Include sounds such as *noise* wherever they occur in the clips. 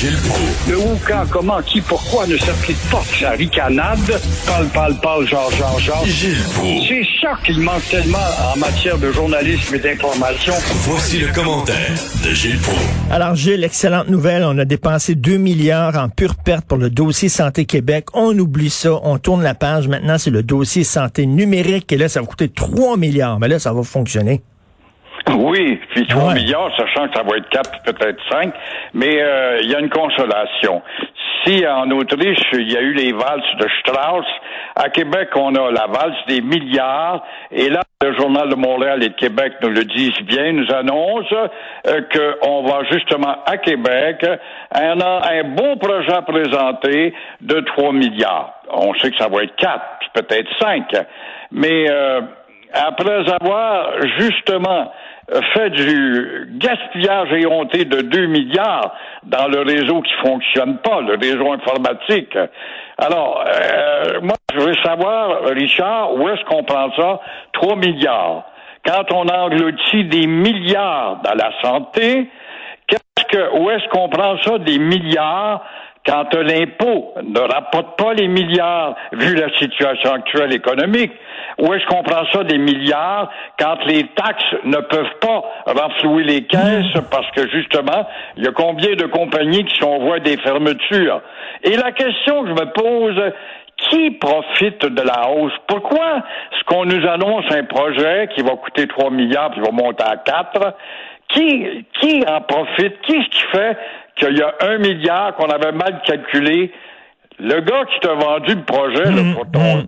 Gilles Proulx. Le où, quand, comment, qui, pourquoi ne s'applique pas? Sa ricanade. Parle, parle, parle, genre, genre, genre. Gilles Proulx. C'est ça qu'il manque tellement en matière de journalisme et d'information. Voici le commentaire de Gilles Proulx. Alors Gilles, excellente nouvelle, on a dépensé 2 milliards en pure perte pour le dossier Santé Québec. On oublie ça, on tourne la page. Maintenant, c'est le dossier santé numérique et là, ça va coûter 3 milliards. Mais là, ça va fonctionner. Oui, puis 3 Ouais. milliards, sachant que ça va être 4, peut-être 5, mais euh, il y a une consolation. Si en Autriche, il y a eu les valses de Strauss, à Québec, on a la valse des milliards, et là, le Journal de Montréal et de Québec nous le disent bien, nous annonce euh, qu'on va justement à Québec un, un bon projet à présenter de 3 milliards. On sait que ça va être 4, puis peut-être 5, mais euh, après avoir justement fait du gaspillage éhonté de 2 milliards dans le réseau qui fonctionne pas, le réseau informatique. Alors, euh, moi, je veux savoir, Richard, où est-ce qu'on prend ça? 3 milliards. Quand on engloutit des milliards dans la santé, qu'est-ce que, où est-ce qu'on prend ça des milliards quand l'impôt ne rapporte pas les milliards vu la situation actuelle économique? Où est-ce qu'on prend ça des milliards quand les taxes ne peuvent pas renflouer les caisses parce que justement, il y a combien de compagnies qui sont en voie des fermetures? Et la question que je me pose, qui profite de la hausse? Pourquoi est-ce qu'on nous annonce un projet qui va coûter 3 milliards puis va monter à 4? Qui, qui en profite? Qui ce qui fait qu'il y a un milliard qu'on avait mal calculé? Le gars qui t'a vendu le projet là, pour ton,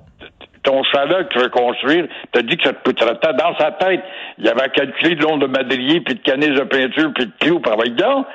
ton chalet que tu veux construire, t'a dit que ça te coûterait tant. Dans sa tête, il avait calculé de l'onde de madrier, puis de canis de peinture, puis de clous par exemple.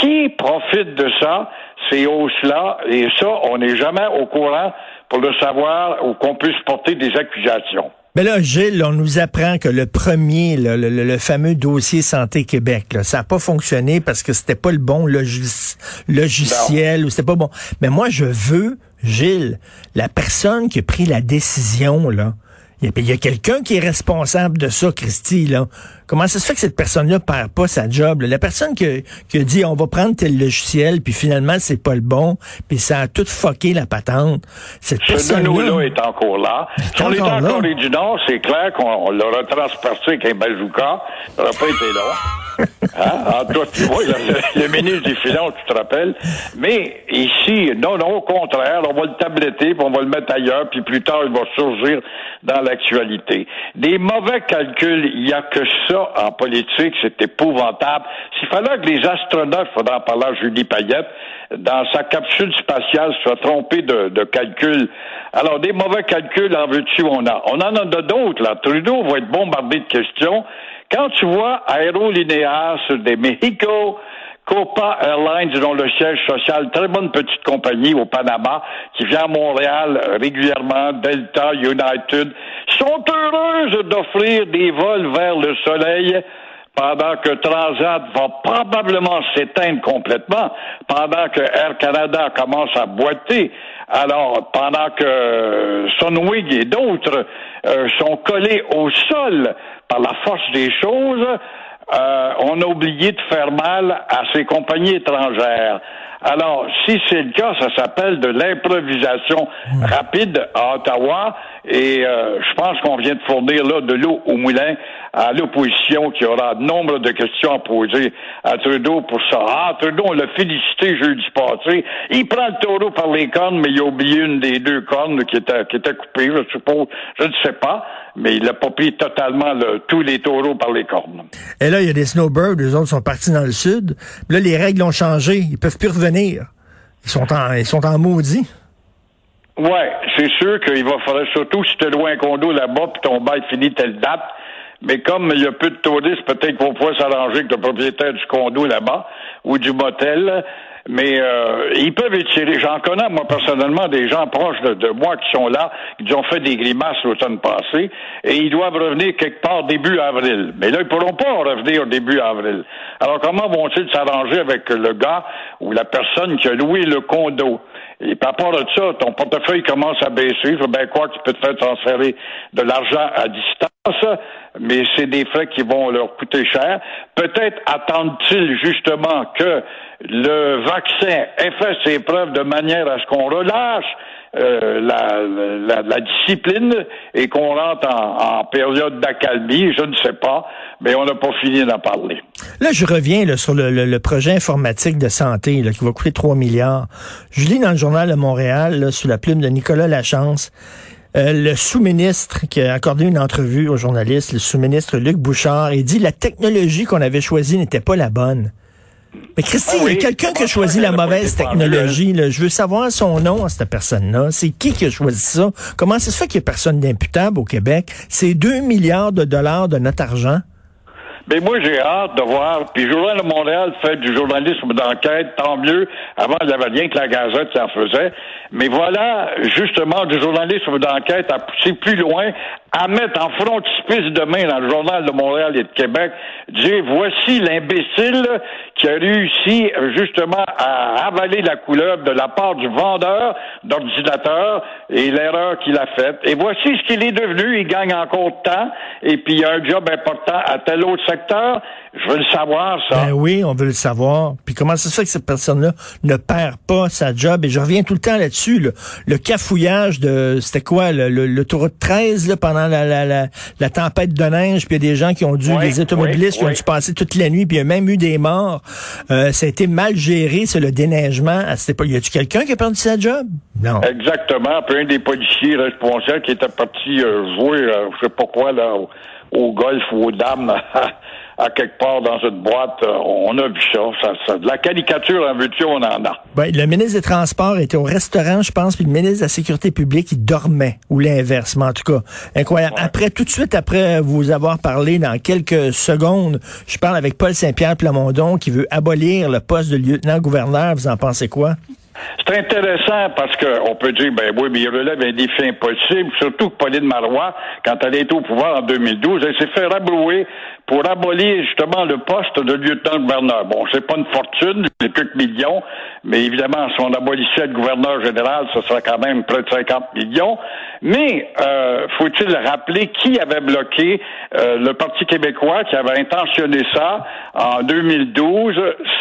Qui profite de ça, ces hausses-là? Et ça, on n'est jamais au courant pour le savoir ou qu'on puisse porter des accusations. Mais là, Gilles, on nous apprend que le premier, là, le, le- le fameux dossier Santé Québec, là, ça n'a pas fonctionné parce que c'était pas le bon logis- logiciel ou c'était pas bon. Mais moi, je veux, Gilles, la personne qui a pris la décision, là. Il y a- quelqu'un qui est responsable de ça, Christy, là. Comment ça se fait que cette personne-là perd pas sa job? là? La personne qui a, qui a dit on va prendre tel logiciel, puis finalement c'est pas le bon, puis ça a tout fucké la patente. Cette Ce personne-là. Deneau-là est encore là. Si on est encore en là. Corée du Nord, c'est clair qu'on on l'aura transpercé avec un bazooka. Ça n'aurait pas été long. En tout cas, tu vois, le, ministre des Finances, tu te rappelles? Mais ici, non, non, au contraire, on va le tabletter, puis on va le mettre ailleurs, puis plus tard, il va surgir dans l'actualité. Des mauvais calculs, il n'y a que ça en politique, c'est épouvantable. S'il fallait que les astronautes, il faudra en parler à Julie Payette, dans sa capsule spatiale, soit trompé de, de calcul. Alors, des mauvais calculs, en veux-tu, on a. On en a d'autres, là. Trudeau va être bombardé de questions. Quand tu vois Aérolinéas des Mexico, Copa Airlines, dont le siège social, très bonne petite compagnie au Panama, qui vient à Montréal euh, régulièrement, Delta, United, sont heureuses d'offrir des vols vers le soleil pendant que Transat va probablement s'éteindre complètement, pendant que Air Canada commence à boiter, alors pendant que Sunwing et d'autres euh, sont collés au sol par la force des choses, euh, on a oublié de faire mal à ces compagnies étrangères. Alors, si c'est le cas, ça s'appelle de l'improvisation rapide à Ottawa. Et euh, je pense qu'on vient de fournir là de l'eau au moulin à l'opposition qui aura nombre de questions à poser à Trudeau pour ça. Ah, Trudeau, on l'a félicité jeudi passé. Il prend le taureau par les cornes, mais il a oublié une des deux cornes qui était, qui était coupée, je suppose. Je ne sais pas, mais il n'a pas pris totalement le- tous les taureaux par les cornes. Et là, il y a des snowbirds, les autres sont partis dans le sud. Là, les règles ont changé. Ils peuvent plus revenir. Ils sont en, ils sont en maudit. Ouais, c'est sûr qu'il va falloir, surtout si tu loué un condo là-bas, puis ton bail finit telle date. Mais comme il y a peu de touristes, peut-être qu'on pourrait s'arranger avec le propriétaire du condo là-bas ou du motel. Mais euh, ils peuvent étirer. J'en connais, moi, personnellement, des gens proches de, de moi qui sont là, qui ont fait des grimaces l'automne passé, et ils doivent revenir quelque part début avril. Mais là, ils pourront pas revenir au début avril. Alors, comment vont-ils s'arranger avec le gars ou la personne qui a loué le condo? Et par rapport à ça, ton portefeuille commence à baisser. Il faut bien croire que tu peux te faire transférer de l'argent à distance, mais c'est des frais qui vont leur coûter cher. Peut-être attendent-ils justement que le vaccin ait fait ses preuves de manière à ce qu'on relâche euh, la, la, discipline et qu'on rentre en, période d'accalmie, je ne sais pas, mais on n'a pas fini d'en parler. Là, je reviens là, sur le, projet informatique de santé là, qui va coûter 3 milliards. Je lis dans le journal de Montréal, sous la plume de Nicolas Lachance, euh, le sous-ministre qui a accordé une entrevue aux journalistes, le sous-ministre Luc Bouchard, il dit la technologie qu'on avait choisie n'était pas la bonne. Mais Christy, il y a quelqu'un qui a choisi la mauvaise technologie. Là. Je veux savoir son nom à cette personne-là. C'est qui qui a choisi ça? Comment ça se fait qu'il n'y a personne d'imputable au Québec? C'est 2 milliards de dollars de notre argent. Mais moi, j'ai hâte de voir. Puis, Journal de Montréal fait du journalisme d'enquête, tant mieux. Avant, il n'y avait rien que la Gazette qui en faisait. Mais voilà, justement, du journalisme d'enquête à pousser plus loin, à mettre en frontispice demain dans le Journal de Montréal et de Québec, dire voici l'imbécile qui a réussi justement à avaler la couleur de la part du vendeur d'ordinateur et l'erreur qu'il a faite. Et voici ce qu'il est devenu. Il gagne encore de temps et puis il a un job important à tel autre Je veux le savoir, ça. Ben oui, on veut le savoir. Puis comment ça se fait que cette personne-là ne perd pas sa job? Et je reviens tout le temps là-dessus. Le cafouillage de, c'était quoi, le, le, tour de 13 là, pendant la, la, la, la, tempête de neige, puis il y a des gens qui ont dû, les automobilistes qui ont dû passer toute la nuit, puis il y a même eu des morts. Euh, ça a été mal géré, c'est le déneigement. À cette époque, y a-tu quelqu'un qui a perdu sa job? Non. Exactement. Puis un des policiers responsables qui était parti euh, jouer, euh, je sais pas quoi, là, au, golf ou aux dames *laughs* à quelque part dans cette boîte. Euh, on a vu ça. ça, de la caricature en veux-tu, on en a. Ben, le ministre des Transports était au restaurant, je pense, puis le ministre de la Sécurité publique, il dormait, ou l'inverse, mais en tout cas, incroyable. Après, tout de suite après vous avoir parlé, dans quelques secondes, je parle avec Paul Saint-Pierre Plamondon, qui veut abolir le poste de lieutenant-gouverneur. Vous en pensez quoi? C'est intéressant parce qu'on peut dire, ben oui, mais il relève un défi impossible, surtout que Pauline Marois, quand elle est au pouvoir en 2012, elle s'est fait rabrouer pour abolir justement le poste de lieutenant-gouverneur. Bon, c'est pas une fortune, c'est quelques millions, mais évidemment, si on abolissait le gouverneur général, ce serait quand même près de 50 millions. Mais euh, faut-il rappeler qui avait bloqué euh, le Parti québécois, qui avait intentionné ça en 2012?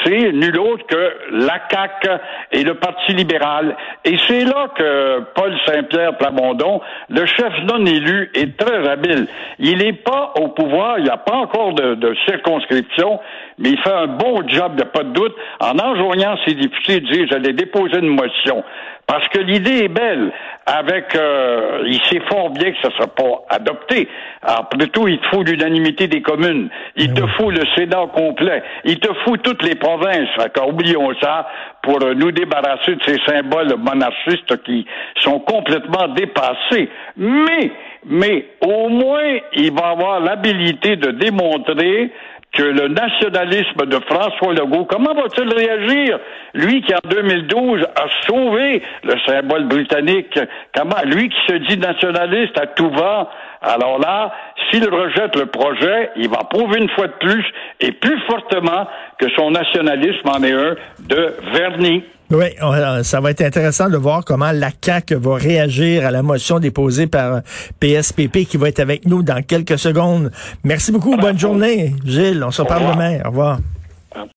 C'est nul autre que la CAQ et le Parti libéral. Et c'est là que Paul Saint-Pierre Plamondon, le chef non élu, est très habile. Il n'est pas au pouvoir, il n'y a pas encore de, de, circonscription, mais il fait un bon job, a pas de doute, en enjoignant ses députés de dire j'allais déposer une motion. Parce que l'idée est belle. Avec, euh, il sait fort bien que ça ne sera pas adopté. Après tout, il te faut l'unanimité des communes. Il ben te faut le Sénat complet. Il te faut toutes les provinces. oublions ça pour nous débarrasser de ces symboles monarchistes qui sont complètement dépassés. Mais, mais au moins, il va avoir l'habilité de démontrer que le nationalisme de François Legault, comment va-t-il réagir? Lui qui, en 2012, a sauvé le symbole britannique, comment, lui qui se dit nationaliste à tout va, alors là, s'il rejette le projet, il va prouver une fois de plus et plus fortement que son nationalisme en est un de vernis. Oui, ça va être intéressant de voir comment la CAQ va réagir à la motion déposée par PSPP qui va être avec nous dans quelques secondes. Merci beaucoup. Bonne journée, Gilles. On se reparle demain. Au revoir.